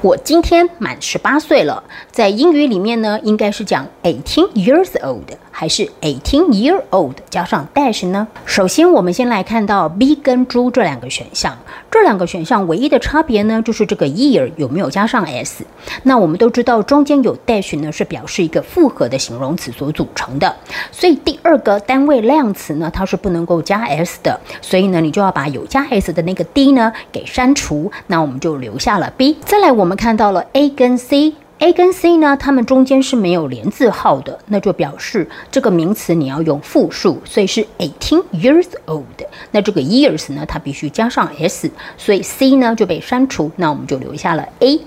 我今天满十八岁了，在英语里面呢，应该是讲 eighteen years old 还是 eighteen year old 加上 dash 呢？首先，我们先来看到 B 跟猪这两个选项，这两个选项唯一的差别呢，就是这个 year 有没有加上 s。那我们都知道，中间有 dash 呢，是表示一个复合的形容词所组成的，所以第二个单位量词呢，它是不能够加 s 的，所以呢，你就要把有加 s 的那个 d 呢给删除，那我们就留下了 B。再来，我们看到了 A 跟 C A 跟 C 呢，它们中间是没有连字号的，那就表示这个名词你要用复数，所以是 eighteen years old。那这个 years 呢，它必须加上 s，所以 C 呢就被删除，那我们就留下了 A。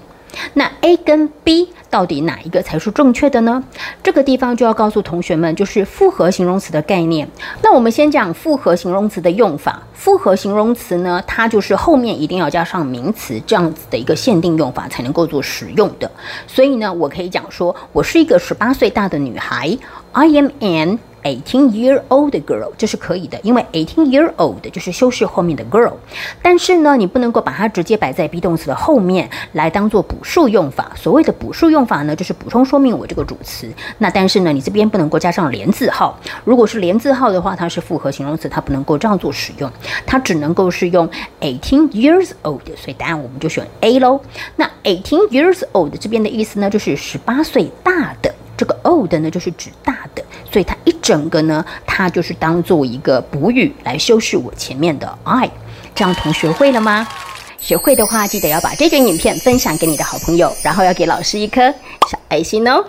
那 A 跟 B 到底哪一个才是正确的呢？这个地方就要告诉同学们，就是复合形容词的概念。那我们先讲复合形容词的用法。复合形容词呢，它就是后面一定要加上名词，这样子的一个限定用法才能够做使用的。所以呢，我可以讲说，我是一个十八岁大的女孩，I am an。Eighteen-year-old girl，这是可以的，因为 eighteen-year-old 就是修饰后面的 girl。但是呢，你不能够把它直接摆在 be 动词的后面来当做补数用法。所谓的补数用法呢，就是补充说明我这个主词。那但是呢，你这边不能够加上连字号。如果是连字号的话，它是复合形容词，它不能够这样做使用，它只能够是用 eighteen years old。所以答案我们就选 A 喽。那 eighteen years old 这边的意思呢，就是十八岁大的。这个 old 呢，就是指大的，所以它一整个呢，它就是当做一个补语来修饰我前面的 I。这样同学会了吗？学会的话，记得要把这卷影片分享给你的好朋友，然后要给老师一颗小爱心哦。